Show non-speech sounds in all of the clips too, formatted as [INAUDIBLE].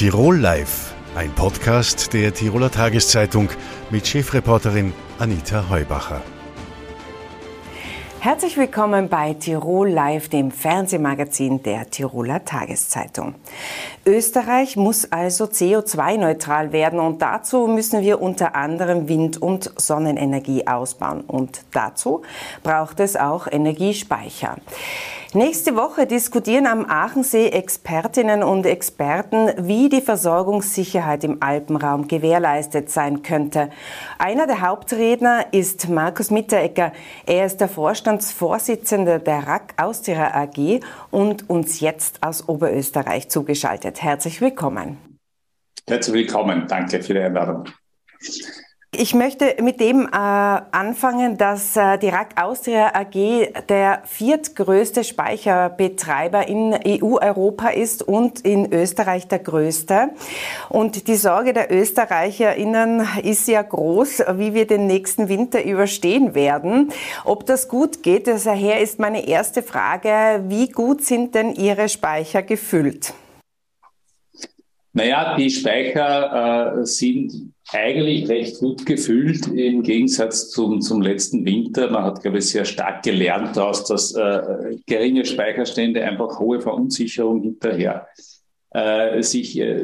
Tirol Live, ein Podcast der Tiroler Tageszeitung mit Chefreporterin Anita Heubacher. Herzlich willkommen bei Tirol Live, dem Fernsehmagazin der Tiroler Tageszeitung. Österreich muss also CO2-neutral werden und dazu müssen wir unter anderem Wind- und Sonnenenergie ausbauen. Und dazu braucht es auch Energiespeicher. Nächste Woche diskutieren am Aachensee Expertinnen und Experten, wie die Versorgungssicherheit im Alpenraum gewährleistet sein könnte. Einer der Hauptredner ist Markus Mitteregger. Er ist der Vorstandsvorsitzende der RAK Austria AG und uns jetzt aus Oberösterreich zugeschaltet. Herzlich willkommen. Herzlich willkommen. Danke für die Einladung. Ich möchte mit dem äh, anfangen, dass äh, die RAK Austria AG der viertgrößte Speicherbetreiber in EU-Europa ist und in Österreich der größte. Und die Sorge der ÖsterreicherInnen ist ja groß, wie wir den nächsten Winter überstehen werden. Ob das gut geht, daher ist meine erste Frage, wie gut sind denn Ihre Speicher gefüllt? Naja, die Speicher äh, sind eigentlich recht gut gefüllt im Gegensatz zum, zum letzten Winter. Man hat, glaube ich, sehr stark gelernt daraus, dass äh, geringe Speicherstände einfach hohe Verunsicherung hinterher äh, sich äh,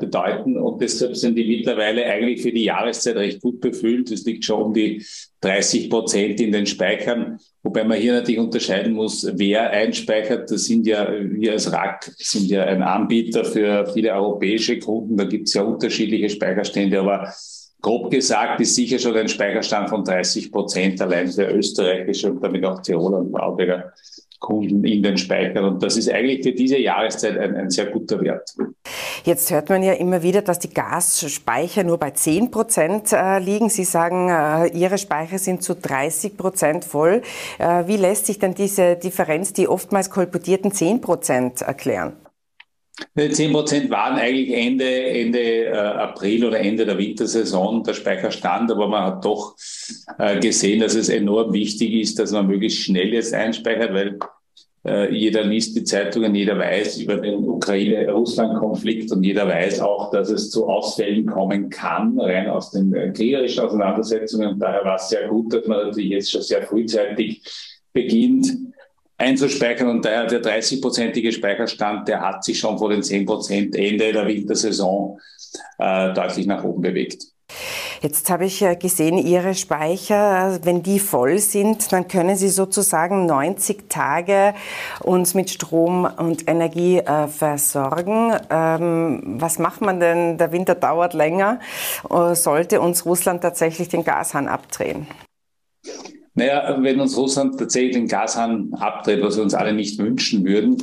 bedeuten. Und deshalb sind die mittlerweile eigentlich für die Jahreszeit recht gut befüllt. Es liegt schon um die 30 Prozent in den Speichern. Wobei man hier natürlich unterscheiden muss, wer einspeichert. Das sind ja, wir als RAK sind ja ein Anbieter für viele europäische Kunden. Da gibt es ja unterschiedliche Speicherstände, aber grob gesagt ist sicher schon ein Speicherstand von 30 Prozent allein für österreichische und damit auch Tiroler und Vorarlberger Kunden in den Speichern. Und das ist eigentlich für diese Jahreszeit ein, ein, sehr guter Wert. Jetzt hört man ja immer wieder, dass die Gasspeicher nur bei 10 Prozent äh, liegen. Sie sagen, äh, Ihre Speicher sind zu 30 Prozent voll. Äh, wie lässt sich denn diese Differenz, die oftmals kolportierten 10 Prozent, erklären? 10 Prozent waren eigentlich Ende, Ende äh, April oder Ende der Wintersaison der Speicherstand, aber man hat doch äh, gesehen, dass es enorm wichtig ist, dass man möglichst schnell jetzt einspeichert, weil äh, jeder liest die Zeitungen, jeder weiß über den Ukraine-Russland-Konflikt und jeder weiß auch, dass es zu Ausfällen kommen kann, rein aus den äh, kriegerischen Auseinandersetzungen. Und daher war es sehr gut, dass man natürlich jetzt schon sehr frühzeitig beginnt, einzuspeichern und daher der 30-prozentige Speicherstand, der hat sich schon vor den 10 Prozent Ende der Wintersaison äh, deutlich nach oben bewegt. Jetzt habe ich gesehen, Ihre Speicher, wenn die voll sind, dann können Sie sozusagen 90 Tage uns mit Strom und Energie äh, versorgen. Ähm, was macht man denn? Der Winter dauert länger. Äh, sollte uns Russland tatsächlich den Gashahn abdrehen? Naja, wenn uns Russland tatsächlich den Gashahn abdreht, was wir uns alle nicht wünschen würden,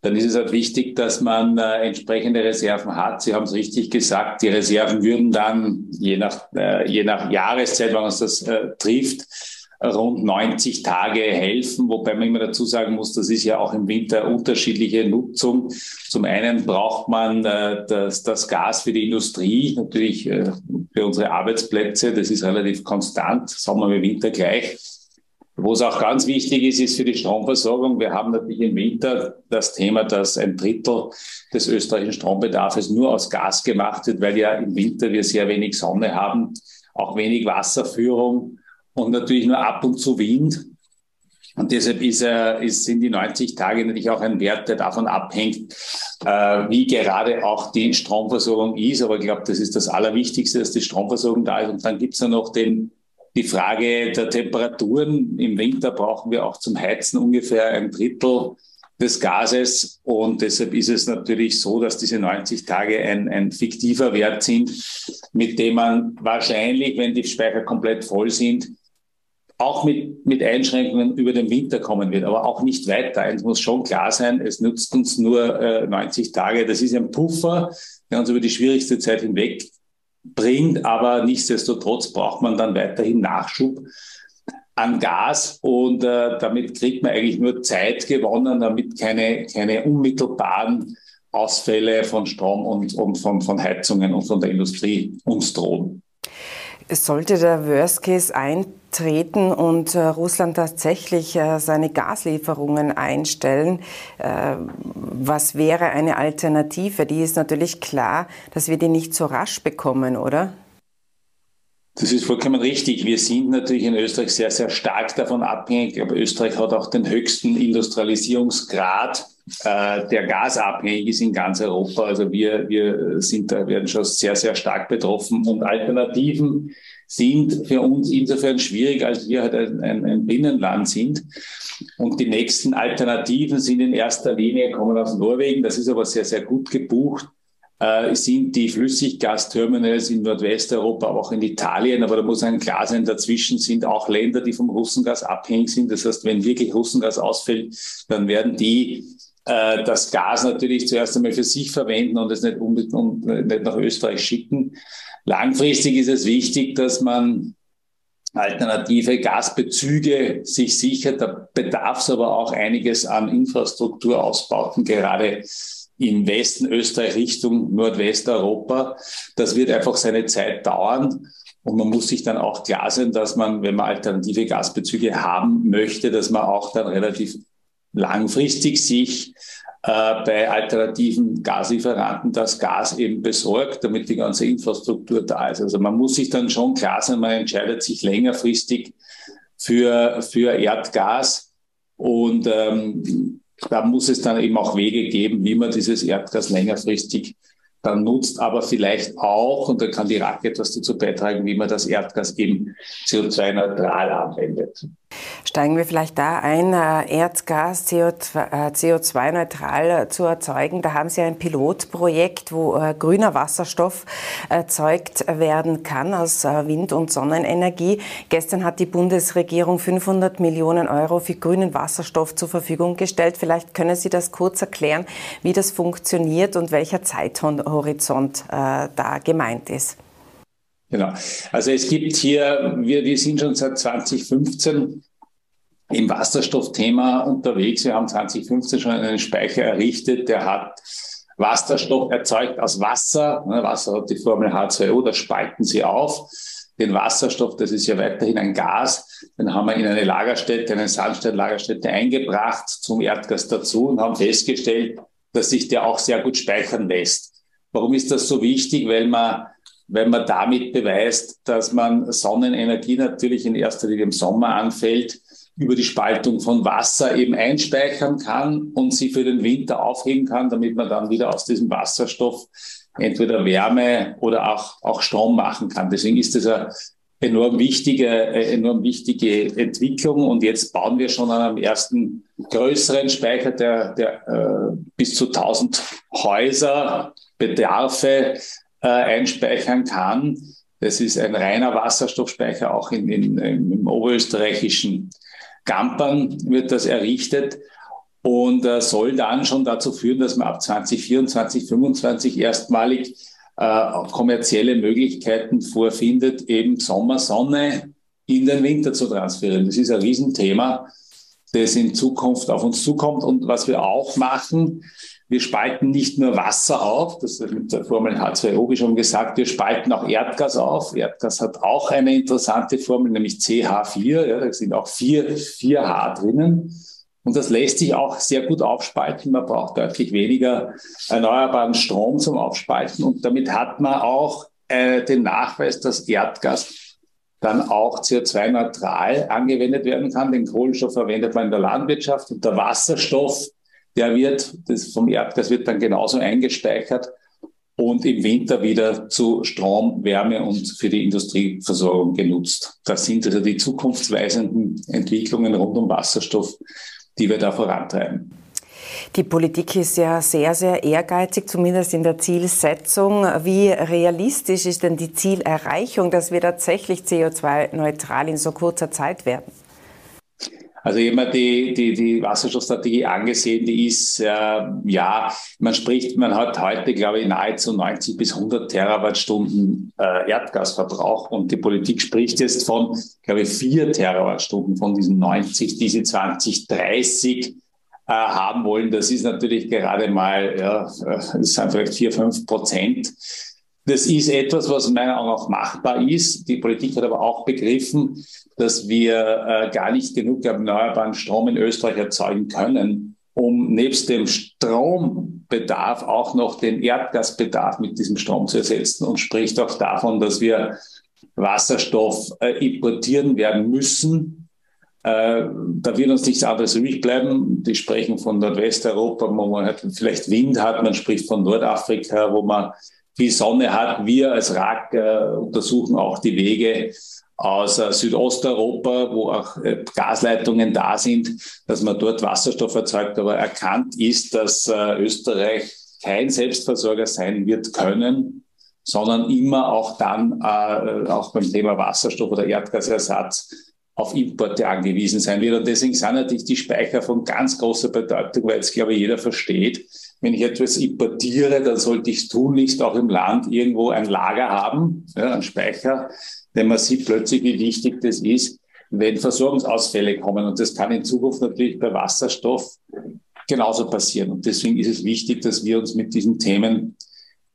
dann ist es halt wichtig, dass man äh, entsprechende Reserven hat. Sie haben es richtig gesagt, die Reserven würden dann, je nach, äh, je nach Jahreszeit, wenn uns das äh, trifft, rund 90 Tage helfen, wobei man immer dazu sagen muss, das ist ja auch im Winter unterschiedliche Nutzung. Zum einen braucht man äh, das, das Gas für die Industrie, natürlich äh, für unsere Arbeitsplätze, das ist relativ konstant, Sommer wie Winter gleich. Wo es auch ganz wichtig ist, ist für die Stromversorgung. Wir haben natürlich im Winter das Thema, dass ein Drittel des österreichischen Strombedarfs nur aus Gas gemacht wird, weil ja im Winter wir sehr wenig Sonne haben, auch wenig Wasserführung und natürlich nur ab und zu Wind. Und deshalb ist, ist, sind die 90 Tage natürlich auch ein Wert, der davon abhängt, äh, wie gerade auch die Stromversorgung ist. Aber ich glaube, das ist das Allerwichtigste, dass die Stromversorgung da ist. Und dann gibt es ja noch den die Frage der Temperaturen. Im Winter brauchen wir auch zum Heizen ungefähr ein Drittel des Gases. Und deshalb ist es natürlich so, dass diese 90 Tage ein, ein fiktiver Wert sind, mit dem man wahrscheinlich, wenn die Speicher komplett voll sind, auch mit, mit Einschränkungen über den Winter kommen wird, aber auch nicht weiter. Eins muss schon klar sein, es nützt uns nur äh, 90 Tage. Das ist ein Puffer, der uns über die schwierigste Zeit hinweg bringt, aber nichtsdestotrotz braucht man dann weiterhin Nachschub an Gas und äh, damit kriegt man eigentlich nur Zeit gewonnen, damit keine, keine unmittelbaren Ausfälle von Strom und, und von, von Heizungen und von der Industrie uns drohen. Sollte der Worst Case eintreten und äh, Russland tatsächlich äh, seine Gaslieferungen einstellen, äh, was wäre eine Alternative? Die ist natürlich klar, dass wir die nicht so rasch bekommen, oder? Das ist vollkommen richtig. Wir sind natürlich in Österreich sehr, sehr stark davon abhängig. Aber Österreich hat auch den höchsten Industrialisierungsgrad, äh, der gasabhängig ist in ganz Europa. Also wir, wir sind da, werden schon sehr, sehr stark betroffen. Und Alternativen sind für uns insofern schwierig, als wir halt ein, ein, ein Binnenland sind. Und die nächsten Alternativen sind in erster Linie kommen aus Norwegen. Das ist aber sehr, sehr gut gebucht äh, sind die Flüssiggasterminals in Nordwesteuropa, auch in Italien, aber da muss ein klar sein, dazwischen sind auch Länder, die vom Russengas abhängig sind. Das heißt, wenn wirklich Russengas ausfällt, dann werden die äh, das Gas natürlich zuerst einmal für sich verwenden und es nicht, und nicht nach Österreich schicken. Langfristig ist es wichtig, dass man alternative Gasbezüge sich sichert. Da bedarf es aber auch einiges an Infrastrukturausbauten, gerade im Westen Österreich Richtung Nordwesteuropa. Das wird einfach seine Zeit dauern. Und man muss sich dann auch klar sein, dass man, wenn man alternative Gasbezüge haben möchte, dass man auch dann relativ langfristig sich äh, bei alternativen Gaslieferanten das Gas eben besorgt, damit die ganze Infrastruktur da ist. Also man muss sich dann schon klar sein, man entscheidet sich längerfristig für, für Erdgas. Und ähm, da muss es dann eben auch Wege geben, wie man dieses Erdgas längerfristig dann nutzt, aber vielleicht auch, und da kann die RAK etwas dazu beitragen, wie man das Erdgas eben CO2-neutral anwendet. Steigen wir vielleicht da ein, äh, Erdgas CO2-neutral äh, zu erzeugen. Da haben Sie ein Pilotprojekt, wo äh, grüner Wasserstoff erzeugt werden kann aus Wind- und Sonnenenergie. Gestern hat die Bundesregierung 500 Millionen Euro für grünen Wasserstoff zur Verfügung gestellt. Vielleicht können Sie das kurz erklären, wie das funktioniert und welcher Zeithorizont da gemeint ist. Genau. Also es gibt hier, wir, wir sind schon seit 2015 im Wasserstoffthema unterwegs. Wir haben 2015 schon einen Speicher errichtet, der hat Wasserstoff erzeugt aus Wasser. Ne, Wasser hat die Formel H2O, das spalten sie auf. Den Wasserstoff, das ist ja weiterhin ein Gas, den haben wir in eine Lagerstätte, eine Sandsteinlagerstätte eingebracht zum Erdgas dazu und haben festgestellt, dass sich der auch sehr gut speichern lässt. Warum ist das so wichtig? Weil man weil man damit beweist, dass man Sonnenenergie natürlich in erster Linie im Sommer anfällt, über die Spaltung von Wasser eben einspeichern kann und sie für den Winter aufheben kann, damit man dann wieder aus diesem Wasserstoff entweder Wärme oder auch, auch Strom machen kann. Deswegen ist das eine enorm wichtige, enorm wichtige Entwicklung. Und jetzt bauen wir schon an einem ersten größeren Speicher, der, der äh, bis zu 1000 Häuser Bedarfe äh, einspeichern kann. Das ist ein reiner Wasserstoffspeicher, auch in, in, im oberösterreichischen Gampern wird das errichtet und äh, soll dann schon dazu führen, dass man ab 2024, 2025 erstmalig äh, kommerzielle Möglichkeiten vorfindet, eben Sommersonne in den Winter zu transferieren. Das ist ein Riesenthema, das in Zukunft auf uns zukommt. Und was wir auch machen, wir spalten nicht nur Wasser auf, das ist mit der Formel H2O, wie schon gesagt, wir spalten auch Erdgas auf. Erdgas hat auch eine interessante Formel, nämlich CH4. Ja, da sind auch vier, 4H drinnen. Und das lässt sich auch sehr gut aufspalten. Man braucht deutlich weniger erneuerbaren Strom zum Aufspalten. Und damit hat man auch äh, den Nachweis, dass Erdgas dann auch CO2-neutral angewendet werden kann. Den Kohlenstoff verwendet man in der Landwirtschaft und der Wasserstoff der wird, das vom Erdgas wird dann genauso eingespeichert und im Winter wieder zu Strom, Wärme und für die Industrieversorgung genutzt. Das sind also die zukunftsweisenden Entwicklungen rund um Wasserstoff, die wir da vorantreiben. Die Politik ist ja sehr, sehr ehrgeizig, zumindest in der Zielsetzung. Wie realistisch ist denn die Zielerreichung, dass wir tatsächlich CO2-neutral in so kurzer Zeit werden? Also immer die, die, die Wasserstoffstrategie angesehen, die ist, äh, ja, man spricht, man hat heute, glaube ich, nahezu 90 bis 100 Terawattstunden äh, Erdgasverbrauch und die Politik spricht jetzt von, glaube ich, vier Terawattstunden von diesen 90, die sie 2030 äh, haben wollen. Das ist natürlich gerade mal, ja, äh, das sind vielleicht vier, fünf Prozent Das ist etwas, was meiner Meinung nach machbar ist. Die Politik hat aber auch begriffen, dass wir äh, gar nicht genug erneuerbaren Strom in Österreich erzeugen können, um nebst dem Strombedarf auch noch den Erdgasbedarf mit diesem Strom zu ersetzen und spricht auch davon, dass wir Wasserstoff äh, importieren werden müssen. Äh, da wird uns nichts anderes übrig bleiben. Die sprechen von Nordwesteuropa, wo man halt vielleicht Wind hat. Man spricht von Nordafrika, wo man viel Sonne hat. Wir als RAK äh, untersuchen auch die Wege aus äh, Südosteuropa, wo auch äh, Gasleitungen da sind, dass man dort Wasserstoff erzeugt. Aber erkannt ist, dass äh, Österreich kein Selbstversorger sein wird können, sondern immer auch dann, äh, auch beim Thema Wasserstoff oder Erdgasersatz, auf Importe angewiesen sein wird. Und deswegen sind natürlich die Speicher von ganz großer Bedeutung, weil jetzt, glaube ich, jeder versteht, wenn ich etwas importiere, dann sollte ich es tunlichst auch im Land irgendwo ein Lager haben, ja, ein Speicher, denn man sieht plötzlich, wie wichtig das ist, wenn Versorgungsausfälle kommen. Und das kann in Zukunft natürlich bei Wasserstoff genauso passieren. Und deswegen ist es wichtig, dass wir uns mit diesen Themen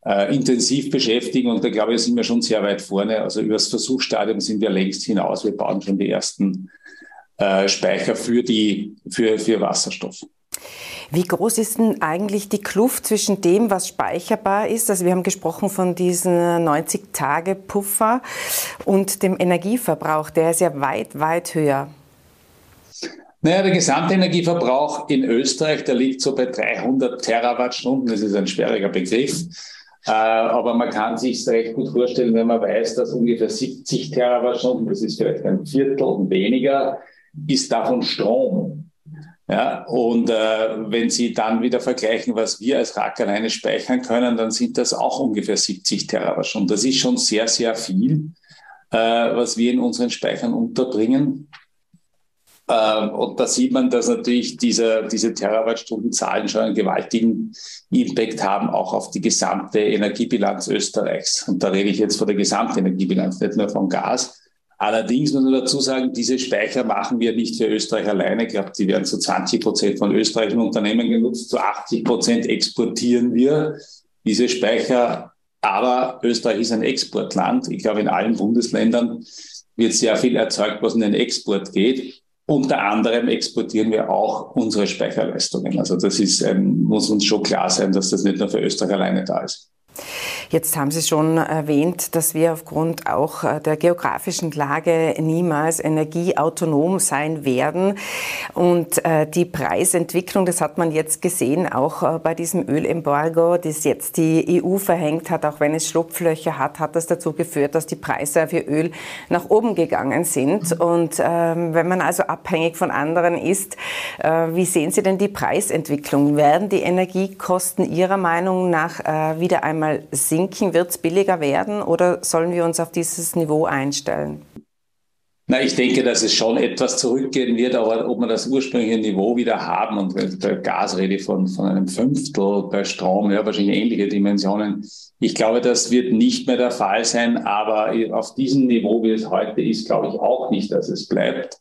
äh, intensiv beschäftigen. Und da glaube ich, sind wir schon sehr weit vorne. Also über das Versuchsstadium sind wir längst hinaus. Wir bauen schon die ersten äh, Speicher für, die, für, für Wasserstoff. Wie groß ist denn eigentlich die Kluft zwischen dem, was speicherbar ist, also wir haben gesprochen von diesen 90-Tage-Puffer und dem Energieverbrauch, der ist ja weit, weit höher. Naja, der Gesamtenergieverbrauch in Österreich, der liegt so bei 300 Terawattstunden. Das ist ein schwieriger Begriff. Äh, aber man kann sich recht gut vorstellen, wenn man weiß, dass ungefähr 70 Terawattstunden, das ist vielleicht ein Viertel und weniger, ist davon Strom. Ja, und äh, wenn Sie dann wieder vergleichen, was wir als RAK alleine speichern können, dann sind das auch ungefähr 70 Terawattstunden. Das ist schon sehr, sehr viel, äh, was wir in unseren Speichern unterbringen. Äh, und da sieht man, dass natürlich diese, diese Terawattstundenzahlen schon einen gewaltigen Impact haben, auch auf die gesamte Energiebilanz Österreichs. Und da rede ich jetzt von der Gesamtenergiebilanz, nicht nur von Gas. Allerdings muss man dazu sagen, diese Speicher machen wir nicht für Österreich alleine. Ich glaube, die werden zu 20 Prozent von österreichischen Unternehmen genutzt. Zu 80 Prozent exportieren wir diese Speicher. Aber Österreich ist ein Exportland. Ich glaube, in allen Bundesländern wird sehr viel erzeugt, was in den Export geht. Unter anderem exportieren wir auch unsere Speicherleistungen. Also das ist, ein, muss uns schon klar sein, dass das nicht nur für Österreich alleine da ist. Jetzt haben Sie schon erwähnt, dass wir aufgrund auch äh, der geografischen Lage niemals energieautonom sein werden. Und äh, die Preisentwicklung, das hat man jetzt gesehen, auch äh, bei diesem Ölembargo, das jetzt die EU verhängt hat, auch wenn es Schlupflöcher hat, hat das dazu geführt, dass die Preise für Öl nach oben gegangen sind. Und ähm, wenn man also abhängig von anderen ist, wie sehen Sie denn die Preisentwicklung? Werden die Energiekosten Ihrer Meinung nach wieder einmal mal sinken? Wird es billiger werden oder sollen wir uns auf dieses Niveau einstellen? Na, ich denke, dass es schon etwas zurückgehen wird, aber ob wir das ursprüngliche Niveau wieder haben und bei Gas rede ich von, von einem Fünftel, bei Strom, ja, wahrscheinlich ähnliche Dimensionen. Ich glaube, das wird nicht mehr der Fall sein, aber auf diesem Niveau, wie es heute ist, glaube ich auch nicht, dass es bleibt.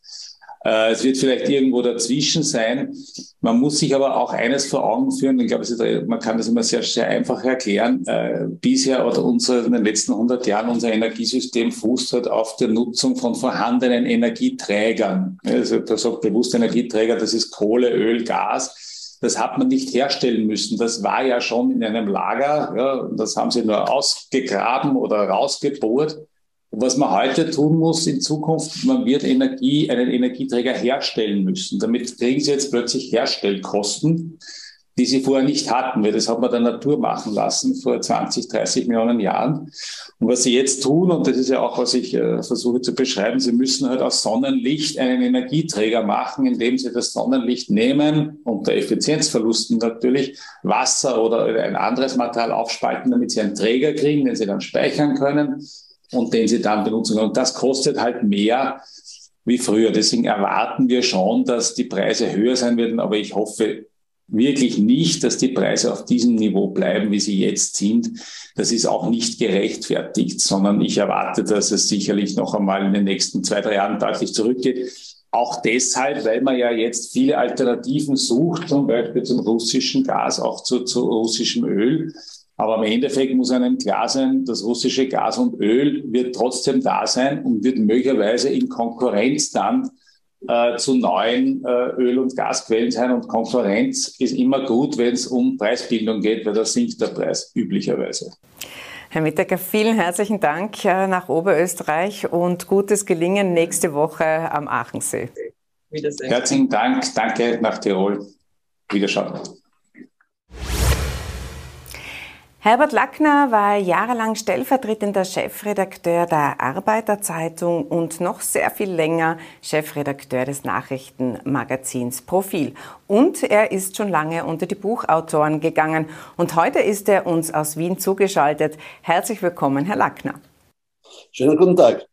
Äh, es wird vielleicht irgendwo dazwischen sein. Man muss sich aber auch eines vor Augen führen. Ich glaube, man kann das immer sehr, sehr einfach erklären. Äh, bisher oder unsere, in den letzten 100 Jahren unser Energiesystem fußt halt auf der Nutzung von vorhandenen Energieträgern. Also da sagt bewusst Energieträger, das ist Kohle, Öl, Gas. Das hat man nicht herstellen müssen. Das war ja schon in einem Lager. Ja, das haben sie nur ausgegraben oder rausgebohrt. Und was man heute tun muss in Zukunft, man wird Energie, einen Energieträger herstellen müssen. Damit kriegen Sie jetzt plötzlich Herstellkosten, die Sie vorher nicht hatten, weil das hat man der Natur machen lassen vor 20, 30 Millionen Jahren. Und was Sie jetzt tun, und das ist ja auch, was ich äh, versuche zu beschreiben, Sie müssen halt aus Sonnenlicht einen Energieträger machen, indem Sie das Sonnenlicht nehmen, unter Effizienzverlusten natürlich, Wasser oder ein anderes Material aufspalten, damit Sie einen Träger kriegen, den Sie dann speichern können und den sie dann benutzen können. Und das kostet halt mehr wie früher. Deswegen erwarten wir schon, dass die Preise höher sein werden, aber ich hoffe wirklich nicht, dass die Preise auf diesem Niveau bleiben, wie sie jetzt sind. Das ist auch nicht gerechtfertigt, sondern ich erwarte, dass es sicherlich noch einmal in den nächsten zwei, drei Jahren deutlich zurückgeht. Auch deshalb, weil man ja jetzt viele Alternativen sucht, zum Beispiel zum russischen Gas, auch zu, zu russischem Öl. Aber im Endeffekt muss einem klar sein, das russische Gas und Öl wird trotzdem da sein und wird möglicherweise in Konkurrenz dann äh, zu neuen äh, Öl- und Gasquellen sein. Und Konkurrenz ist immer gut, wenn es um Preisbildung geht, weil da sinkt der Preis üblicherweise. Herr Mittager, vielen herzlichen Dank äh, nach Oberösterreich und gutes Gelingen nächste Woche am Aachensee. Wiedersehen. Herzlichen Dank, danke nach Tirol. Wiederschauen. Herbert Lackner war jahrelang stellvertretender Chefredakteur der Arbeiterzeitung und noch sehr viel länger Chefredakteur des Nachrichtenmagazins Profil. Und er ist schon lange unter die Buchautoren gegangen. Und heute ist er uns aus Wien zugeschaltet. Herzlich willkommen, Herr Lackner. Schönen guten Tag.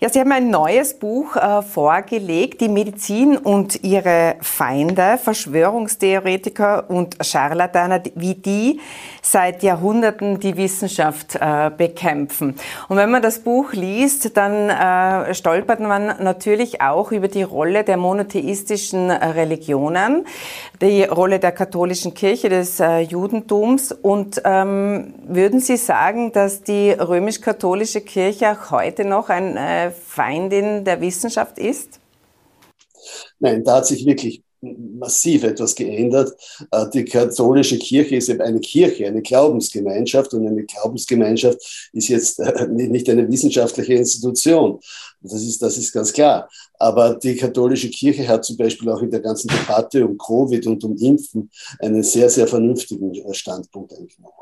Ja, Sie haben ein neues Buch äh, vorgelegt, die Medizin und ihre Feinde, Verschwörungstheoretiker und Scharlataner, wie die seit Jahrhunderten die Wissenschaft äh, bekämpfen. Und wenn man das Buch liest, dann äh, stolpert man natürlich auch über die Rolle der monotheistischen Religionen, die Rolle der katholischen Kirche, des äh, Judentums. Und ähm, würden Sie sagen, dass die römisch-katholische Kirche auch heute noch ein äh, Feindin der Wissenschaft ist? Nein, da hat sich wirklich massiv etwas geändert. Äh, die katholische Kirche ist eben eine Kirche, eine Glaubensgemeinschaft und eine Glaubensgemeinschaft ist jetzt äh, nicht eine wissenschaftliche Institution. Das ist, das ist ganz klar. Aber die katholische Kirche hat zum Beispiel auch in der ganzen Debatte um Covid und um Impfen einen sehr, sehr vernünftigen Standpunkt eingenommen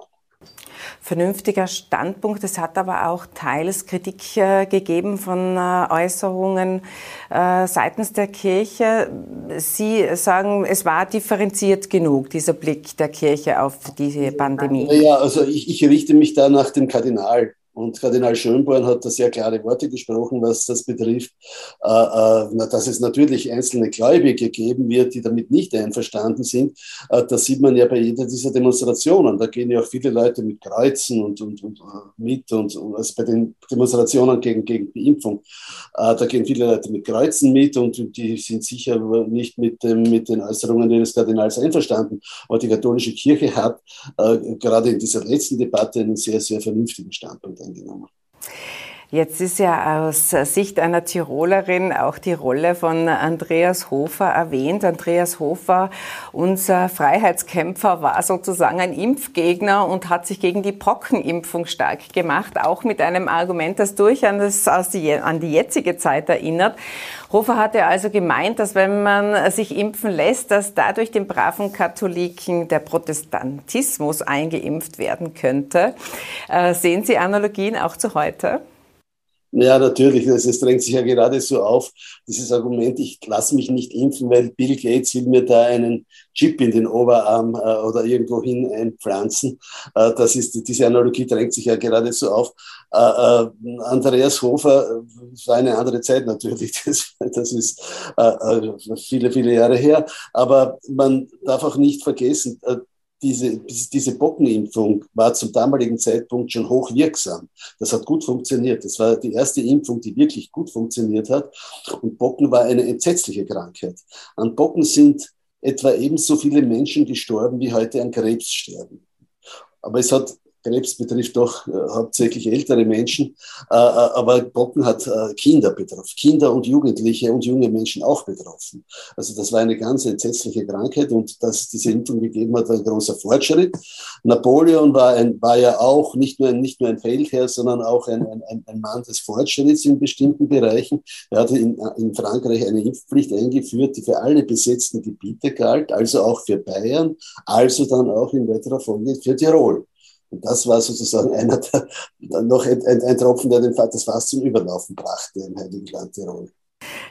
vernünftiger Standpunkt. Es hat aber auch teils Kritik äh, gegeben von äh, Äußerungen äh, seitens der Kirche. Sie sagen, es war differenziert genug, dieser Blick der Kirche auf diese Pandemie. Ja, also ich, ich richte mich da nach dem Kardinal. Und Kardinal Schönborn hat da sehr klare Worte gesprochen, was das betrifft, äh, äh, dass es natürlich einzelne Gläubige geben wird, die damit nicht einverstanden sind. Äh, das sieht man ja bei jeder dieser Demonstrationen. Da gehen ja auch viele Leute mit Kreuzen und, und, und mit und, also bei den Demonstrationen gegen, gegen die Impfung. Da gehen viele Leute mit Kreuzen mit und, die sind sicher nicht mit, dem, mit den Äußerungen des Kardinals einverstanden. Aber die katholische Kirche hat gerade in dieser letzten Debatte einen sehr, sehr vernünftigen Standpunkt eingenommen. Jetzt ist ja aus Sicht einer Tirolerin auch die Rolle von Andreas Hofer erwähnt. Andreas Hofer, unser Freiheitskämpfer, war sozusagen ein Impfgegner und hat sich gegen die Pockenimpfung stark gemacht, auch mit einem Argument, das durch an, das, die, an die jetzige Zeit erinnert. Hofer hatte also gemeint, dass wenn man sich impfen lässt, dass dadurch den braven Katholiken der Protestantismus eingeimpft werden könnte. Äh, sehen Sie Analogien auch zu heute? Ja, natürlich. Es drängt sich ja gerade so auf, dieses Argument, ich lasse mich nicht impfen, weil Bill Gates will mir da einen Chip in den Oberarm äh, oder irgendwo hin einpflanzen. Äh, das ist, diese Analogie drängt sich ja gerade so auf. Äh, äh Andreas Hofer, es war eine andere Zeit natürlich, [LAUGHS] das, das ist äh, äh, viele, viele Jahre her. Aber man darf auch nicht vergessen, diese, diese Bockenimpfung war zum damaligen Zeitpunkt schon hochwirksam. Das hat gut funktioniert. Das war die erste Impfung, die wirklich gut funktioniert hat. Und Bocken war eine entsetzliche Krankheit. An Bocken sind etwa ebenso viele Menschen gestorben, wie heute an Krebs sterben. Aber es hat Krebs betrifft doch äh, hauptsächlich ältere Menschen, äh, äh, aber Bocken hat äh, Kinder betroffen, Kinder und Jugendliche und junge Menschen auch betroffen. Also das war eine ganz entsetzliche Krankheit und dass es diese Impfung gegeben hat, war ein großer Fortschritt. Napoleon war, ein, war ja auch nicht nur, ein, nicht nur ein Feldherr, sondern auch ein, ein, ein Mann des Fortschritts in bestimmten Bereichen. Er hatte in, in Frankreich eine Impfpflicht eingeführt, die für alle besetzten Gebiete galt, also auch für Bayern, also dann auch in weiterer Folge für Tirol. Und das war sozusagen einer der, [LAUGHS] noch ein, ein, ein Tropfen, der den, das Fass zum Überlaufen brachte im Heiligen Land Tirol.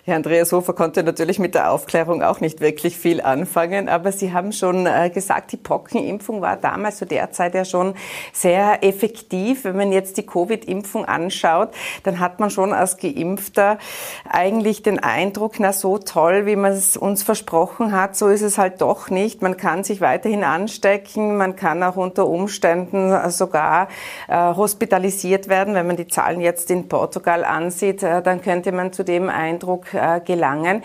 Herr Andreas Hofer konnte natürlich mit der Aufklärung auch nicht wirklich viel anfangen, aber Sie haben schon äh, gesagt, die Pockenimpfung war damals zu der Zeit ja schon sehr effektiv. Wenn man jetzt die Covid-Impfung anschaut, dann hat man schon als Geimpfter eigentlich den Eindruck, na so toll, wie man es uns versprochen hat, so ist es halt doch nicht. Man kann sich weiterhin anstecken, man kann auch unter Umständen sogar äh, hospitalisiert werden. Wenn man die Zahlen jetzt in Portugal ansieht, äh, dann könnte man zu dem Eindruck gelangen.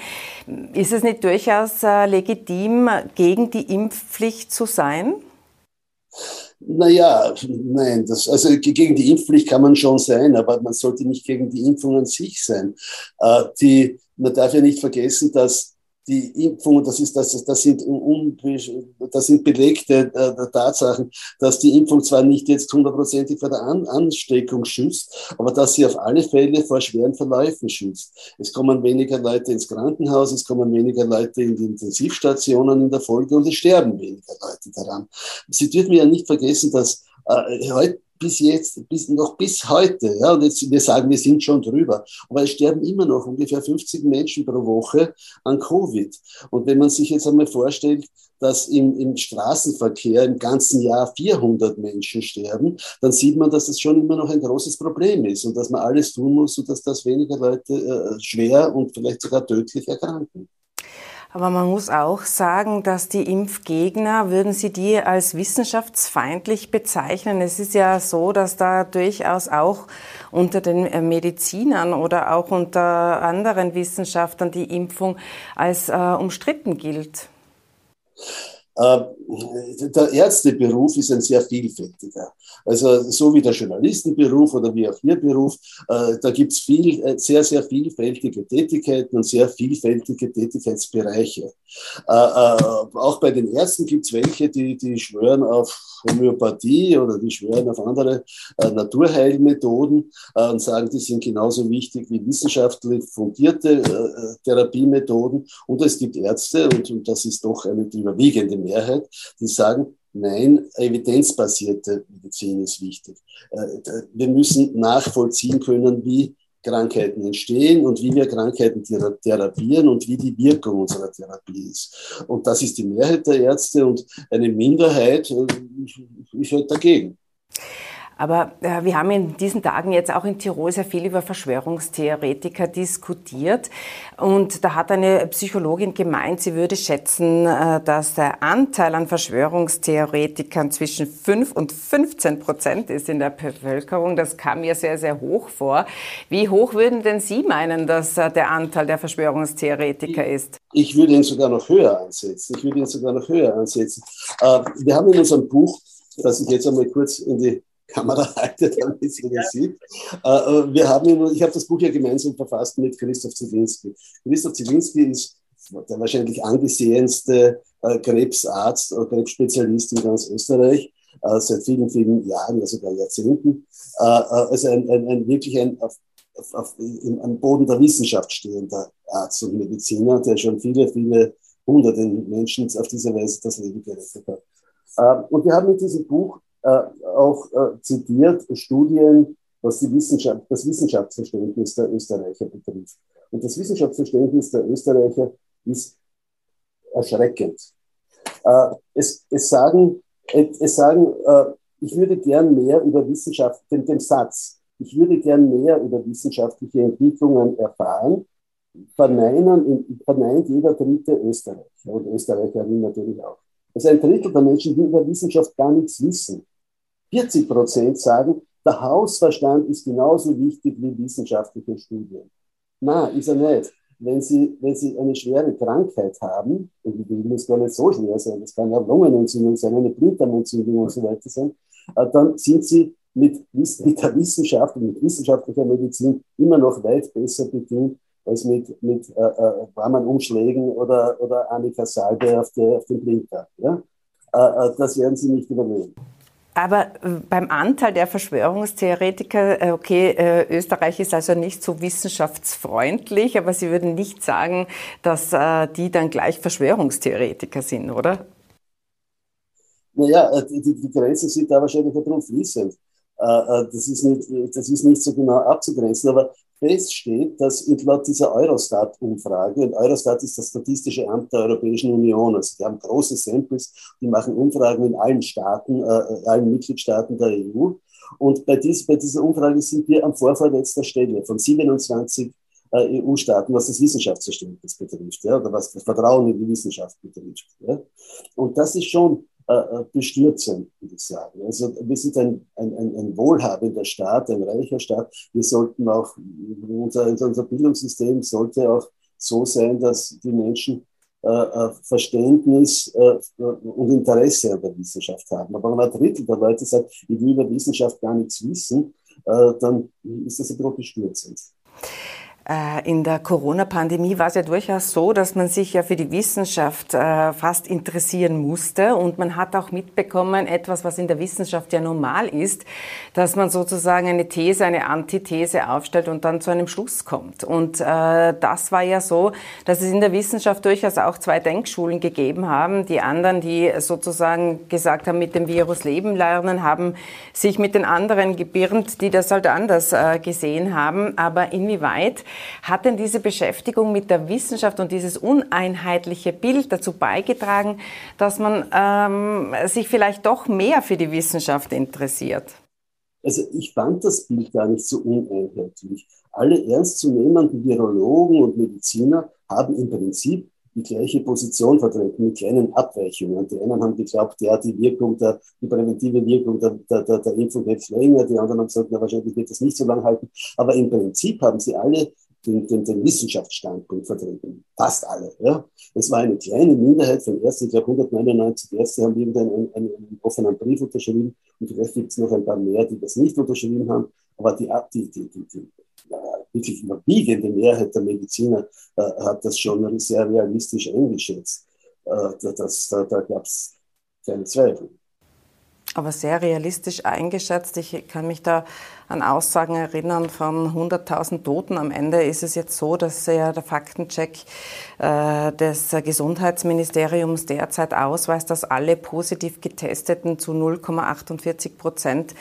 Ist es nicht durchaus äh, legitim, gegen die Impfpflicht zu sein? Naja, nein, das, also gegen die Impfpflicht kann man schon sein, aber man sollte nicht gegen die Impfung an sich sein. Äh, die, man darf ja nicht vergessen, dass die Impfung, das, ist, das, das, sind, das sind belegte äh, Tatsachen, dass die Impfung zwar nicht jetzt hundertprozentig vor der An Ansteckung schützt, aber dass sie auf alle Fälle vor schweren Verläufen schützt. Es kommen weniger Leute ins Krankenhaus, es kommen weniger Leute in die Intensivstationen in der Folge und es sterben weniger Leute daran. Sie dürfen ja nicht vergessen, dass äh, heute bis jetzt, bis, noch bis heute, ja, und jetzt, wir sagen, wir sind schon drüber, aber es sterben immer noch ungefähr 50 Menschen pro Woche an Covid. Und wenn man sich jetzt einmal vorstellt, dass im, im Straßenverkehr im ganzen Jahr 400 Menschen sterben, dann sieht man, dass das schon immer noch ein großes Problem ist und dass man alles tun muss, sodass das weniger Leute äh, schwer und vielleicht sogar tödlich erkranken. Aber man muss auch sagen, dass die Impfgegner, würden Sie die als wissenschaftsfeindlich bezeichnen? Es ist ja so, dass da durchaus auch unter den äh, Medizinern oder auch unter anderen Wissenschaftlern die Impfung als äh, umstritten gilt. Äh, der Ärzteberuf ist ein sehr vielfältiger. Also so wie der Journalistenberuf oder wie auch Ihr Beruf, äh, da gibt es viel, äh, sehr, sehr vielfältige Tätigkeiten und sehr vielfältige Tätigkeitsbereiche. Auch bei den Ärzten gibt es welche, die, die schwören auf Homöopathie oder die schwören auf andere Naturheilmethoden und sagen, die sind genauso wichtig wie wissenschaftlich fundierte Therapiemethoden. Und es gibt Ärzte, und, und das ist doch eine überwiegende Mehrheit, die sagen, nein, evidenzbasierte Medizin ist wichtig. Äh, wir müssen nachvollziehen können, wie Krankheiten entstehen und wie wir Krankheiten therapieren und wie die Wirkung unserer Therapie ist. Und das ist die Mehrheit der Ärzte und eine Minderheit äh, ist halt dagegen. Aber äh, wir haben in diesen Tagen jetzt auch in Tirol sehr viel über Verschwörungstheoretiker diskutiert. Und da hat eine Psychologin gemeint, sie würde schätzen, äh, dass der Anteil an Verschwörungstheoretikern zwischen 5 und 15 Prozent ist in der Bevölkerung. Das kam mir sehr, sehr hoch vor. Wie hoch würden denn Sie meinen, dass äh, der Anteil der Verschwörungstheoretiker ist? Ich würde ihn sogar noch höher ansetzen. Ich würde ihn sogar noch höher ansetzen. Äh, wir haben in unserem Buch, das ich jetzt einmal kurz in die Kamera [LAUGHS] halte, damit man das sieht. Äh, äh, wir haben, ich habe das Buch ja gemeinsam verfasst mit Christoph Zielinski. Christoph Zielinski ist der wahrscheinlich angesehenste äh, Krebsarzt oder Krebsspezialist in ganz Österreich seit vielen, vielen Jahren, ja sogar Jahrzehnten. Also ein, ein, ein wirklich ein auf, auf, auf, am Boden der Wissenschaft stehender Arzt und Mediziner, der schon viele, viele hunderte Menschen auf diese Weise das Leben gerettet hat. Und wir haben mit diesem Buch auch äh, zitiert Studien, was die Wissenschaft, das Wissenschaftsverständnis der Österreicher betrifft. Und das Wissenschaftsverständnis der Österreicher ist erschreckend. Äh, es, es sagen, es sagen äh, ich würde gern mehr über Wissenschaft, den, den Satz, ich würde gern mehr über wissenschaftliche Entwicklungen erfahren, verneinen, verneint jeder dritte Österreicher und Österreicherin natürlich auch. Also ein Drittel der Menschen, die über Wissenschaft gar nichts wissen. 40 Prozent sagen, der Hausverstand ist genauso wichtig wie wissenschaftliche Studien. Na, ist er nicht. Wenn Sie, wenn Sie eine schwere Krankheit haben, und die muss gar nicht so schwer sein, das kann ja Lungenentzündung sein, eine Blinddarmentzündung und so weiter sein, äh, dann sind Sie mit, mit der Wissenschaft und mit wissenschaftlicher Medizin immer noch weit besser bedient als mit, mit äh, äh, warmen Umschlägen oder, oder Annika Salbe auf, der, auf dem Blinddarm. Ja? Äh, äh, das werden Sie nicht übernehmen. Aber äh, beim Anteil der Verschwörungstheoretiker, äh, okay, äh, Österreich ist also nicht so wissenschaftsfreundlich, aber Sie würden nicht sagen, dass die dann gleich Verschwörungstheoretiker sind, oder? Naja, die, die Grenzen sind da wahrscheinlich drum fließend. Das ist, nicht, das ist nicht so genau abzugrenzen, aber feststeht, dass laut dieser Eurostat-Umfrage, und Eurostat ist das Statistische Amt der Europäischen Union, also die haben große Samples, die machen Umfragen in allen Staaten, äh, allen Mitgliedstaaten der EU. Und bei, dies, bei dieser Umfrage sind wir am vorvorletzter Stelle von 27 äh, EU-Staaten, was das Wissenschaftsverständnis betrifft, ja, oder was das Vertrauen in die Wissenschaft betrifft. Ja. Und das ist schon äh, äh, bestürzen, würde ich sagen. Also wir sind ein, ein, ein, wohlhabender Staat, ein reicher Staat. Wir sollten auch, unser, unser Bildungssystem sollte auch so sein, dass die Menschen Verständnis und Interesse an der Wissenschaft haben. Aber wenn ein Drittel der Leute sagt, ich will über Wissenschaft gar nichts wissen, dann ist das ein bisschen bestürzend. Äh, in der Corona-Pandemie war es ja durchaus so, dass man sich ja für die Wissenschaft äh, fast interessieren musste. Und man hat auch mitbekommen, etwas, was in der Wissenschaft ja normal ist, dass man sozusagen eine These, eine Antithese aufstellt und dann zu einem Schluss kommt. Und äh, das war ja so, dass es in der Wissenschaft durchaus auch zwei Denkschulen gegeben haben. Die anderen, die sozusagen gesagt haben, mit dem Virus leben lernen, haben sich mit den anderen gebirnt, die das halt anders gesehen haben. Aber inwieweit hat denn diese Beschäftigung mit der Wissenschaft und dieses uneinheitliche Bild dazu beigetragen, dass man ähm, sich vielleicht doch mehr für die Wissenschaft interessiert? Also ich fand das Bild gar nicht so uneinheitlich. Alle ernstzunehmenden Virologen und Mediziner haben im Prinzip die gleiche Position vertreten mit kleinen Abweichungen. Die einen haben geglaubt, ja, die Wirkung, der, die präventive Wirkung der, der, der, der Impfung hält länger, die anderen haben gesagt, na, wahrscheinlich wird das nicht so lange halten. Aber im Prinzip haben sie alle den, den, den Wissenschaftsstandpunkt vertreten. Fast alle. Ja. Es war eine kleine Minderheit von Ärzten, ich glaube 199 Ärzte haben irgendeinen einen, einen, offenen Brief unterschrieben und vielleicht gibt es noch ein paar mehr, die das nicht unterschrieben haben. Aber die, die, die, die, die wirklich überwiegende Mehrheit der Mediziner äh, hat das schon sehr realistisch eingeschätzt. Äh, das, da da gab es keine Zweifel aber sehr realistisch eingeschätzt. Ich kann mich da an Aussagen erinnern von 100.000 Toten. Am Ende ist es jetzt so, dass ja der Faktencheck äh, des Gesundheitsministeriums derzeit ausweist, dass alle positiv Getesteten zu 0,48 Prozent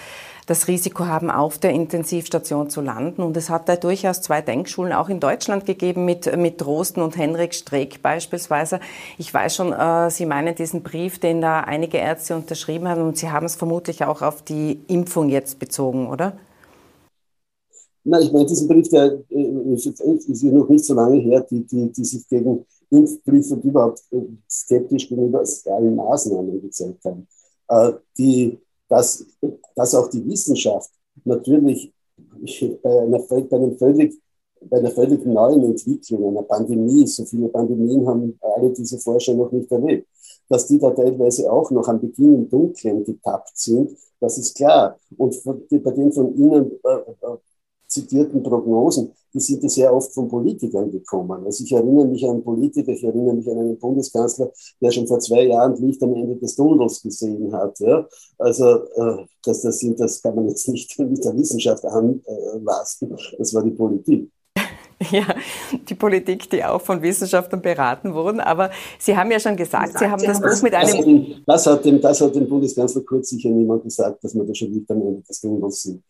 das Risiko haben, auf der Intensivstation zu landen. Und es hat da durchaus zwei Denkschulen auch in Deutschland gegeben, mit, mit Drosten und Henrik Streeck beispielsweise. Ich weiß schon, äh, Sie meinen diesen Brief, den da einige Ärzte unterschrieben haben, und Sie haben es vermutlich auch auf die Impfung jetzt bezogen, oder? Na, ich meine, diesen Brief, der äh, ist, noch nicht so lange her, die, die, die sich gegen Impfbriefe und überhaupt äh, skeptisch gegenüber allen Maßnahmen gezeigt haben. Äh, die dass, dass auch die Wissenschaft natürlich bei einer, bei einem völlig bei einer völlig neuen Entwicklung, einer Pandemie, so viele Pandemien haben alle diese Forscher noch nicht erlebt, dass die da teilweise auch noch am Beginn im Dunkeln getappt sind, das ist klar. Und bei den von Ihnen äh, äh, zitierten Prognosen, die sind ja sehr oft von Politikern gekommen. Also ich erinnere mich an Politiker, ich erinnere mich an einen Bundeskanzler, der schon vor zwei Jahren Licht am Ende des Tunnels gesehen hat. Ja? Also äh, das, das, sind, das kann man jetzt nicht [LAUGHS] mit der Wissenschaft anlasten, das war die Politik. [LAUGHS] Ja, die Politik, die auch von Wissenschaftlern beraten wurden. Aber Sie haben ja schon gesagt, Sie haben das Buch mit einem. Das hat, dem, das hat dem Bundeskanzler Kurz sicher niemand gesagt, dass man da schon nicht am Ende des Tunnels sind.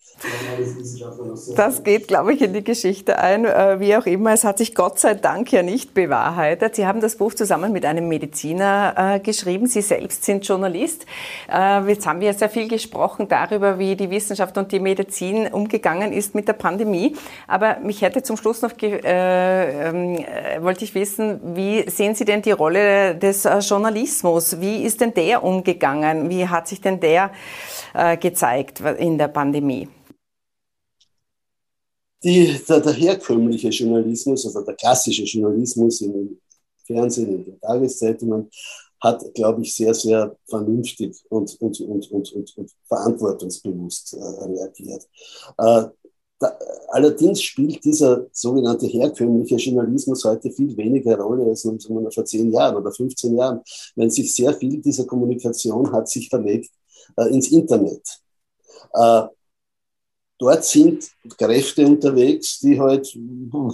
Das geht, glaube ich, in die Geschichte ein. Äh, wie auch immer, es hat sich Gott sei Dank ja nicht bewahrheitet. Sie haben das Buch zusammen mit einem Mediziner äh, geschrieben. Sie selbst sind Journalist. Äh, jetzt haben wir ja sehr viel gesprochen darüber, wie die Wissenschaft und die Medizin umgegangen ist mit der Pandemie. Aber mich hätte zum Schluss noch äh, äh, wollte ich wissen, wie sehen Sie denn die Rolle des äh, Journalismus? Wie ist denn der umgegangen? Wie hat sich denn der äh, gezeigt in der Pandemie? Die, der, der, herkömmliche Journalismus, also der klassische Journalismus im Fernsehen, in den Tageszeitungen, hat, glaube ich, sehr, sehr vernünftig und, und, und, und, und, und verantwortungsbewusst äh, reagiert. Da, allerdings spielt dieser sogenannte herkömmliche Journalismus heute viel weniger Rolle als noch vor zehn Jahren oder 15 Jahren, wenn sich sehr viel dieser Kommunikation hat sich verlegt äh, ins Internet. Äh, dort sind Kräfte unterwegs, die halt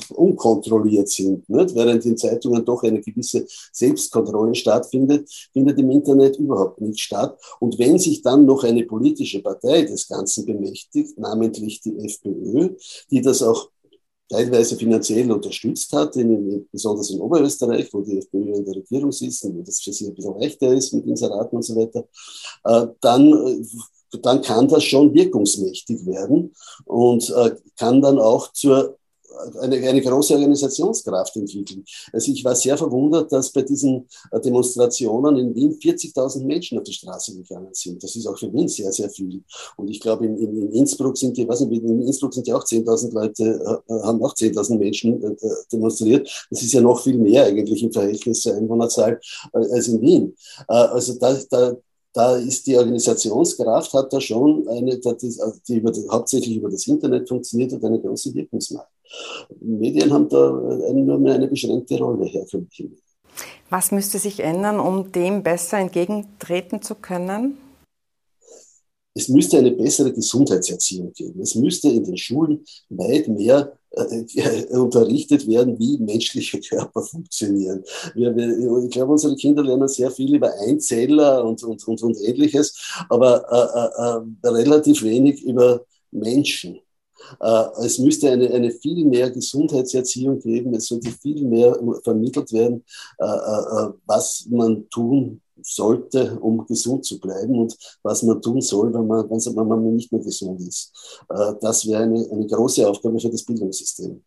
unkontrolliert sind. Nicht? Während in Zeitungen doch eine gewisse Selbstkontrolle stattfindet, findet im Internet überhaupt nicht statt. Und wenn sich dann noch eine politische Partei des Ganzen bemächtigt, namentlich die FPÖ, die das auch teilweise finanziell unterstützt hat, in, besonders in Oberösterreich, wo die FPÖ in der Regierung sitzt und wo das für sie ein bisschen leichter ist mit Inseraten und so weiter, äh, dann äh, dann kann das schon wirkungsmächtig werden und äh, kann dann auch zur eine, eine große Organisationskraft entwickeln. Also ich war sehr verwundert, dass bei diesen äh, Demonstrationen in Wien 40.000 Menschen auf die Straße gegangen sind. Das ist auch für Wien sehr, sehr viel. Und ich glaube, in, in, in Innsbruck sind die, was in Innsbruck sind ja auch 10.000 Leute, äh, haben auch 10.000 Menschen äh, demonstriert. Das ist ja noch viel mehr eigentlich im Verhältnis zur Einwohnerzahl als in Wien. Also da, da, da ist die Organisationskraft, hat da schon eine, die, die über, hauptsächlich über das Internet funktioniert und eine große Wirkungsmacht. Medien haben da nur mehr eine beschränkte Rolle herkömmliche Was müsste sich ändern, um dem besser entgegentreten zu können? Es müsste eine bessere Gesundheitserziehung geben. Es müsste in den Schulen weit mehr äh, unterrichtet werden, wie menschliche Körper funktionieren. Wir, wir, ich glaube, unsere Kinder lernen sehr viel über Einzeller und, und, und, und ähnliches, aber äh, äh, äh relativ wenig über Menschen. Äh, es müsste eine, eine viel mehr Gesundheitserziehung geben, es sollte viel mehr vermittelt werden, äh, was man tun sollte, um gesund zu bleiben und was man tun soll, wenn man, wenn man nicht mehr gesund ist. Das wäre eine, eine große Aufgabe für das Bildungssystem.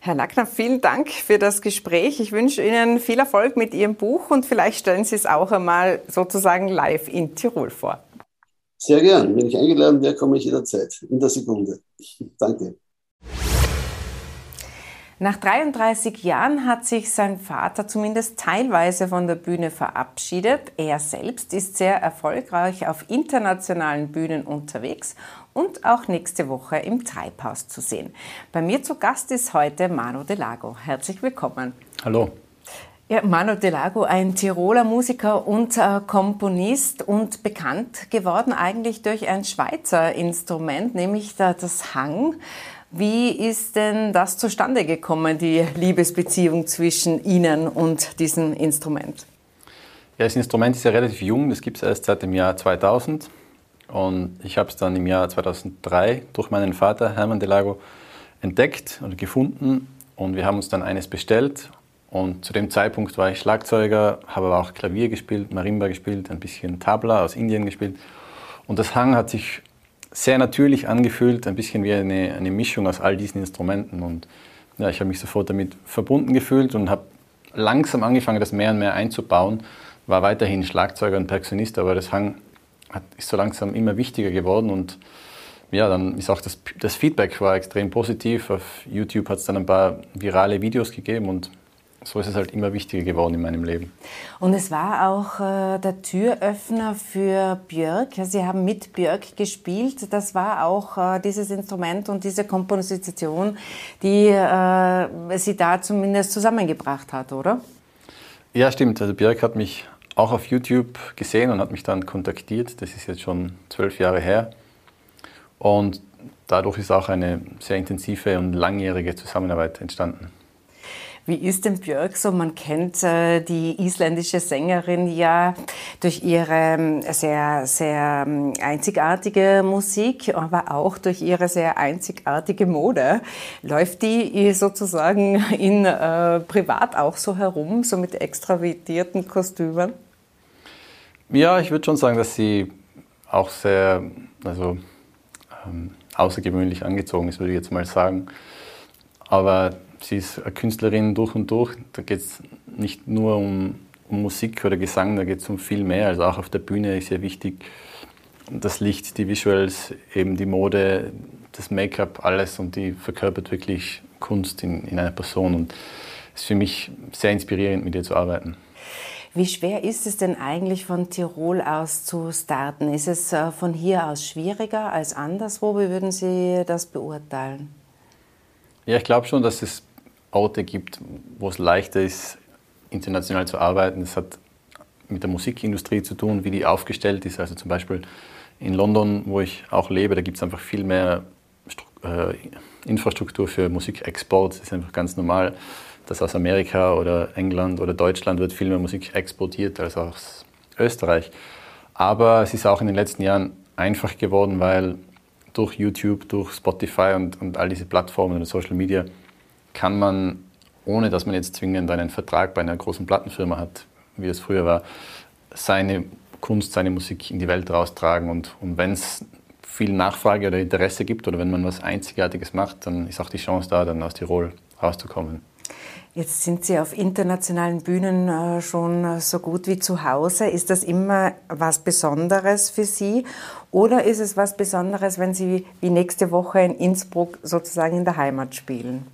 Herr Lackner, vielen Dank für das Gespräch. Ich wünsche Ihnen viel Erfolg mit Ihrem Buch und vielleicht stellen Sie es auch einmal sozusagen live in Tirol vor. Sehr gern. Wenn ich eingeladen wäre, komme ich jederzeit. In der Sekunde. [LAUGHS] Danke. Nach 33 Jahren hat sich sein Vater zumindest teilweise von der Bühne verabschiedet. Er selbst ist sehr erfolgreich auf internationalen Bühnen unterwegs und auch nächste Woche im Treibhaus zu sehen. Bei mir zu Gast ist heute Manu Delago. Herzlich willkommen. Hallo. Ja, Manu Delago, ein Tiroler Musiker und äh, Komponist und bekannt geworden eigentlich durch ein Schweizer Instrument, nämlich das Hang. Wie ist denn das zustande gekommen, die Liebesbeziehung zwischen Ihnen und diesem Instrument? Ja, das Instrument ist ja relativ jung, das gibt es erst seit dem Jahr 2000. Und ich habe es dann im Jahr 2003 durch meinen Vater Hermann Delago entdeckt und gefunden. Und wir haben uns dann eines bestellt und zu dem Zeitpunkt war ich Schlagzeuger, habe aber auch Klavier gespielt, Marimba gespielt, ein bisschen Tabla aus Indien gespielt. Und das Hang hat sich sehr natürlich angefühlt, ein bisschen wie eine, eine Mischung aus all diesen Instrumenten. Und ja, ich habe mich sofort damit verbunden gefühlt und habe langsam angefangen, das mehr und mehr einzubauen. War weiterhin Schlagzeuger und Perkussionist, aber das Hang hat, ist so langsam immer wichtiger geworden und ja, dann ist auch das, das Feedback war extrem positiv. Auf YouTube hat es dann ein paar virale Videos gegeben und so ist es halt immer wichtiger geworden in meinem Leben. Und es war auch äh, der Türöffner für Björk. Sie haben mit Björk gespielt. Das war auch äh, dieses Instrument und diese Komposition, die äh, Sie da zumindest zusammengebracht hat, oder? Ja, stimmt. Also Björk hat mich auch auf YouTube gesehen und hat mich dann kontaktiert. Das ist jetzt schon zwölf Jahre her. Und dadurch ist auch eine sehr intensive und langjährige Zusammenarbeit entstanden. Wie ist denn Björk so? Man kennt äh, die isländische Sängerin ja durch ihre ähm, sehr, sehr ähm, einzigartige Musik, aber auch durch ihre sehr einzigartige Mode. Läuft die sozusagen [LAUGHS] in äh, privat auch so herum, so mit extravertierten Kostümen? Ja, ich würde schon sagen, dass sie auch sehr also, ähm, außergewöhnlich angezogen ist, würde ich jetzt mal sagen. Aber sie ist eine Künstlerin durch und durch. Da geht es nicht nur um, um, Musik oder Gesang, da geht es um viel mehr. Also auch auf der Bühne ist sehr wichtig das Licht, die Visuals, eben die Mode, das Make-up, alles und die verkörpert wirklich Kunst in, in einer Person und es ist für mich sehr inspirierend, mit ihr zu arbeiten. Wie schwer ist es denn eigentlich von Tirol aus zu starten? Ist es äh, von hier aus schwieriger als anderswo? Wie würden Sie das beurteilen? Ja, ich glaube schon, dass es Orte gibt, wo es leichter ist, international zu arbeiten. Es hat mit der Musikindustrie zu tun, wie die aufgestellt ist. Also zum Beispiel in London, wo ich auch lebe, da gibt es einfach viel mehr äh, Infrastruktur für Musikexport. Es ist einfach ganz normal, dass aus Amerika oder England oder Deutschland wird viel mehr Musik exportiert als aus Österreich. Aber es ist auch in den letzten Jahren einfach geworden, weil durch YouTube, durch Spotify und, und all diese Plattformen und Social Media kann man, ohne dass man jetzt zwingend einen Vertrag bei einer großen Plattenfirma hat, wie es früher war, seine Kunst, seine Musik in die Welt raustragen. Und, und wenn es viel Nachfrage oder Interesse gibt oder wenn man was Einzigartiges macht, dann ist auch die Chance da, dann aus Tirol rauszukommen. Jetzt sind Sie auf internationalen Bühnen äh, schon so gut wie zu Hause. Ist das immer was Besonderes für Sie oder ist es was Besonderes, wenn Sie wie nächste Woche in Innsbruck sozusagen in der Heimat spielen?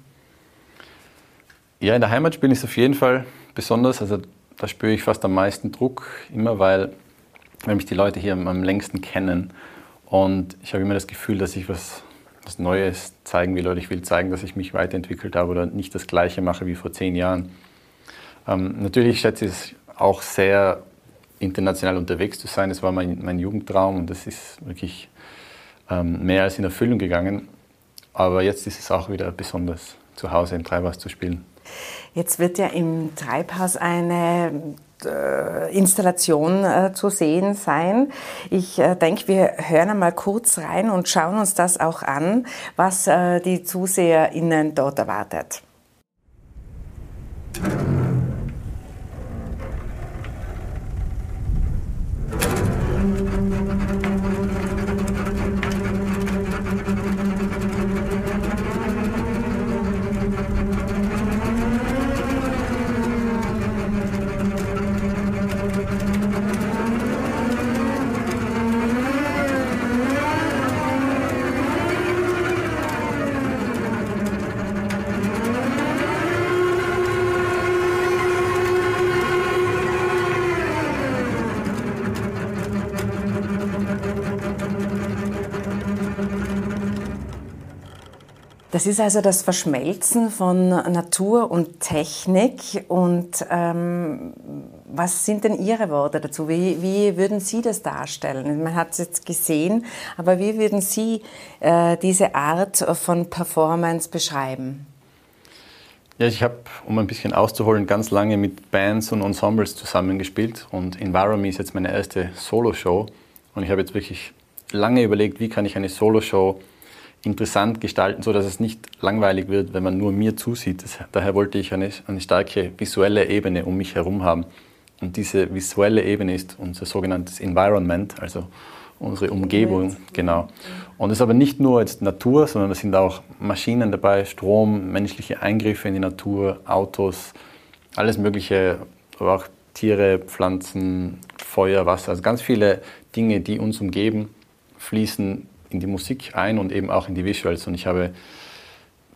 Ja, in der Heimat spielen ist auf jeden Fall besonders. Also da spüre ich fast am meisten Druck, immer weil, weil mich die Leute hier am längsten kennen. Und ich habe immer das Gefühl, dass ich was, was Neues zeigen will oder ich will zeigen, dass ich mich weiterentwickelt habe oder nicht das Gleiche mache wie vor zehn Jahren. Ähm, natürlich schätze ich es auch sehr, international unterwegs zu sein. Das war mein, mein Jugendtraum und das ist wirklich ähm, mehr als in Erfüllung gegangen. Aber jetzt ist es auch wieder besonders, zu Hause im Treibhaus zu spielen. Jetzt wird ja im Treibhaus eine äh, Installation äh, zu sehen sein. Ich äh, denke, wir hören einmal kurz rein und schauen uns das auch an, was äh, die ZuseherInnen dort erwartet. Das ist also das Verschmelzen von Natur und Technik. Und ähm, was sind denn Ihre Worte dazu? Wie, wie, würden Sie das darstellen? Man hat es jetzt gesehen, aber wie würden Sie äh, diese Art von Performance beschreiben? Ja, ich habe, um ein bisschen auszuholen, ganz lange mit Bands und Ensembles zusammengespielt und Environme ist jetzt meine erste Solo-Show und ich habe jetzt wirklich lange überlegt, wie kann ich eine Solo-Show interessant gestalten, so dass es nicht langweilig wird, wenn man nur mir zusieht. Das, daher wollte ich eine, eine starke visuelle Ebene um mich herum haben. Und diese visuelle Ebene ist unser sogenanntes Environment, also unsere Umgebung, genau. Und es ist aber nicht nur jetzt Natur, sondern es sind auch Maschinen dabei, Strom, menschliche Eingriffe in die Natur, Autos, alles Mögliche, aber auch Tiere, Pflanzen, Feuer, Wasser, also ganz viele Dinge, die uns umgeben, fließen in die Musik ein und eben auch in die Visuals. Und ich habe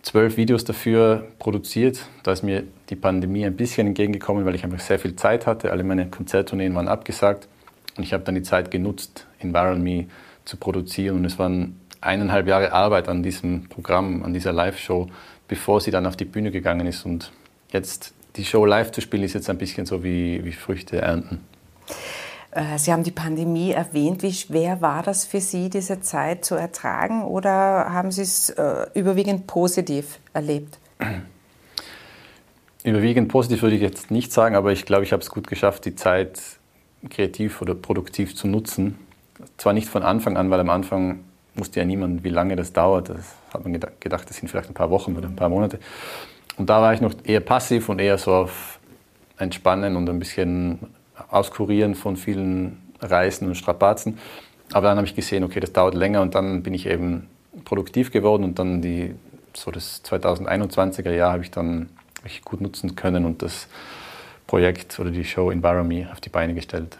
zwölf Videos dafür produziert. Da ist mir die Pandemie ein bisschen entgegengekommen, weil ich einfach sehr viel Zeit hatte. Alle meine Konzerttourneen waren abgesagt. Und ich habe dann die Zeit genutzt, Environ Me zu produzieren. Und es waren eineinhalb Jahre Arbeit an diesem Programm, an dieser Live-Show, bevor sie dann auf die Bühne gegangen ist. Und jetzt die Show live zu spielen, ist jetzt ein bisschen so wie, wie Früchte ernten. Äh, Sie haben die Pandemie erwähnt. Wie schwer war das für Sie, diese Zeit zu ertragen oder haben Sie es äh, überwiegend positiv erlebt? [CLEARS THROAT] Überwiegend positiv würde ich jetzt nicht sagen, aber ich glaube, ich habe es gut geschafft, die Zeit kreativ oder produktiv zu nutzen. Zwar nicht von Anfang an, weil am Anfang wusste ja niemand, wie lange das dauert. Das hat man gedacht, das sind vielleicht ein paar Wochen oder ein paar Monate. Und da war ich noch eher passiv und eher so auf Entspannen und ein bisschen Auskurieren von vielen Reisen und Strapazen. Aber dann habe ich gesehen, okay, das dauert länger und dann bin ich eben produktiv geworden und dann die, so das 2021er Jahr habe ich dann wirklich gut nutzen können und das Projekt oder die Show Environme auf die Beine gestellt.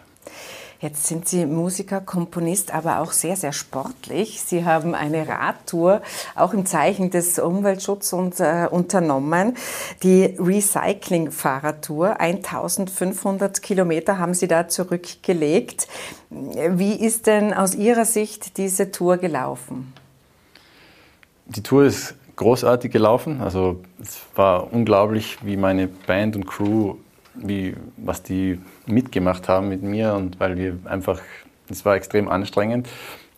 Jetzt sind Sie Musiker, Komponist, aber auch sehr, sehr sportlich. Sie haben eine Radtour auch im Zeichen des Umweltschutzes und, äh, unternommen. Die Recycling-Fahrradtour, 1500 Kilometer haben Sie da zurückgelegt. Wie ist denn aus Ihrer Sicht diese Tour gelaufen? Die Tour ist großartig gelaufen. Also es war unglaublich, wie meine Band und Crew wie, was die mitgemacht haben mit mir und weil wir einfach, es war extrem anstrengend,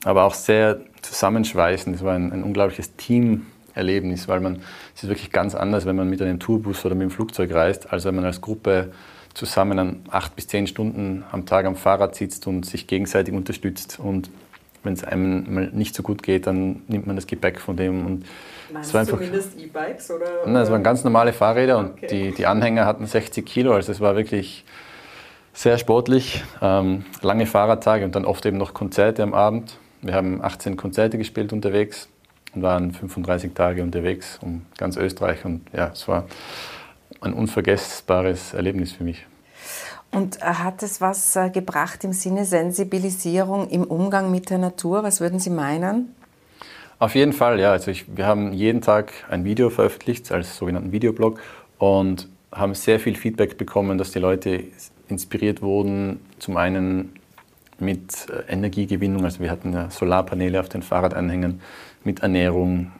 aber auch sehr zusammenschweißend. Es war ein, ein unglaubliches Teamerlebnis, weil man, es ist wirklich ganz anders, wenn man mit einem Tourbus oder mit dem Flugzeug reist, als wenn man als Gruppe zusammen an acht bis zehn Stunden am Tag am Fahrrad sitzt und sich gegenseitig unterstützt und wenn es einem mal nicht so gut geht, dann nimmt man das Gepäck von dem. Und Meinst es war einfach, zumindest E-Bikes? Oder, Nein, es waren ganz normale Fahrräder okay. und die, die Anhänger hatten 60 Kilo, also es war wirklich sehr sportlich. Ähm, lange Fahrradtage und dann oft eben noch Konzerte am Abend. Wir haben 18 Konzerte gespielt unterwegs und waren 35 Tage unterwegs um ganz Österreich. Und ja, es war ein unvergessbares Erlebnis für mich. Und äh, hat es was äh, gebracht im Sinne Sensibilisierung im Umgang mit der Natur? Was würden Sie meinen? Auf jeden Fall, ja. Also ich, wir haben jeden Tag ein Video veröffentlicht als sogenannten Videoblog und haben sehr viel Feedback bekommen, dass die Leute inspiriert wurden, zum einen mit äh, Energiegewinnung, also wir hatten ja Solarpaneele auf den Fahrradanhängern, mit Ernährung.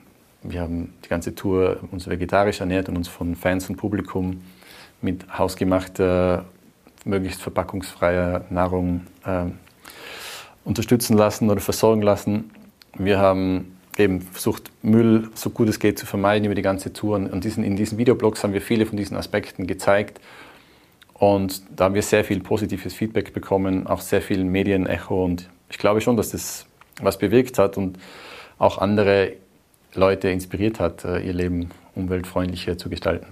Wir haben die ganze Tour uns vegetarisch ernährt und uns von Fans und Publikum mit hausgemachter möglichst verpackungsfreier Nahrung äh, unterstützen lassen oder versorgen lassen. Wir haben eben versucht, Müll so gut es geht zu vermeiden über die ganze Tour. Und diesen, in diesen Videoblogs haben wir viele von diesen Aspekten gezeigt. Und da haben wir sehr viel positives Feedback bekommen, auch sehr viel Medienecho. Und ich glaube schon, dass das was bewirkt hat und auch andere Leute inspiriert hat, äh, ihr Leben umweltfreundlicher zu gestalten.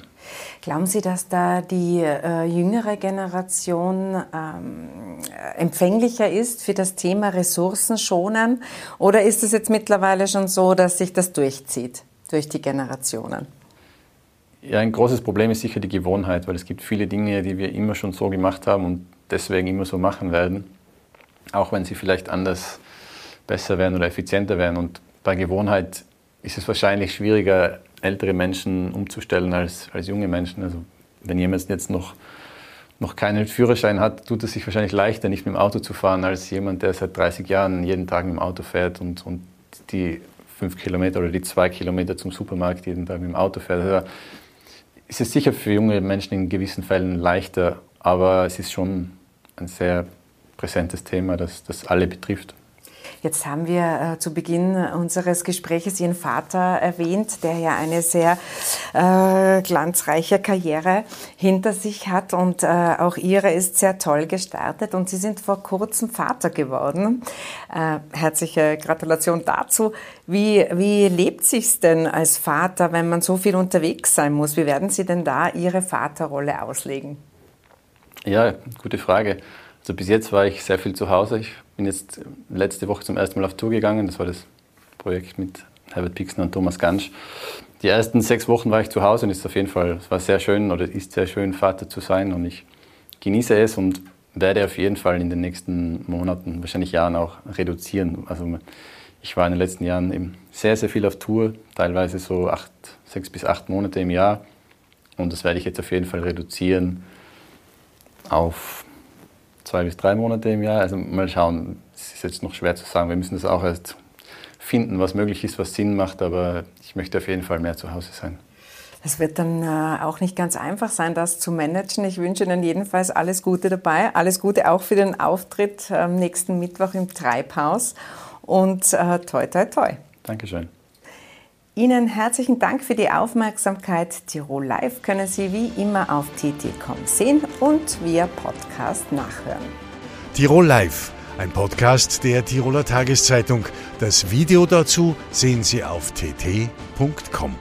Glauben Sie, dass da die äh, jüngere Generation ähm, empfänglicher ist für das Thema Ressourcen schonen? Oder ist es jetzt mittlerweile schon so, dass sich das durchzieht durch die Generationen? Ja, ein großes Problem ist sicher die Gewohnheit, weil es gibt viele Dinge, die wir immer schon so gemacht haben und deswegen immer so machen werden, auch wenn sie vielleicht anders besser werden oder effizienter werden. Und bei Gewohnheit ist es wahrscheinlich schwieriger, ältere Menschen umzustellen als, als junge Menschen. Also wenn jemand jetzt noch, noch keinen Führerschein hat, tut es sich wahrscheinlich leichter, nicht mit dem Auto zu fahren, als jemand, der seit 30 Jahren jeden Tag mit dem Auto fährt und, und die fünf Kilometer oder die zwei Kilometer zum Supermarkt jeden Tag mit dem Auto fährt. Also ist es sicher für junge Menschen in gewissen Fällen leichter, aber es ist schon ein sehr präsentes Thema, das, das alle betrifft. Jetzt haben wir äh, zu Beginn unseres Gespräches Ihren Vater erwähnt, der ja eine sehr äh, glanzreiche Karriere hinter sich hat und äh, auch Ihre ist sehr toll gestartet und Sie sind vor kurzem Vater geworden. Äh, herzliche Gratulation dazu. Wie, wie lebt sich's denn als Vater, wenn man so viel unterwegs sein muss? Wie werden Sie denn da Ihre Vaterrolle auslegen? Ja, gute Frage. Also bis jetzt war ich sehr viel zu Hause. Ich bin jetzt letzte Woche zum ersten Mal auf Tour gegangen. Das war das Projekt mit Herbert Pixner und Thomas Gansch. Die ersten sechs Wochen war ich zu Hause und es ist auf jeden Fall, es war sehr schön oder ist sehr schön, Vater zu sein und ich genieße es und werde auf jeden Fall in den nächsten Monaten, wahrscheinlich Jahren auch reduzieren. Also ich war in den letzten Jahren eben sehr, sehr viel auf Tour, teilweise so acht, sechs bis acht Monate im Jahr und das werde ich jetzt auf jeden Fall reduzieren auf zwei bis drei Monate im Jahr. Also mal schauen, es ist jetzt noch schwer zu sagen. Wir müssen das auch erst finden, was möglich ist, was Sinn macht, aber ich möchte auf jeden Fall mehr zu Hause sein. Es wird dann äh, auch nicht ganz einfach sein, das zu managen. Ich wünsche Ihnen jedenfalls alles Gute dabei. Alles Gute auch für den Auftritt am nächsten Mittwoch im Treibhaus. Und äh, toi, toi, toi. Dankeschön. Ihnen herzlichen Dank für die Aufmerksamkeit. Tirol Live können Sie wie immer auf tt.com sehen und via Podcast nachhören. Tirol Live, ein Podcast der Tiroler Tageszeitung. Das Video dazu sehen Sie auf tt.com.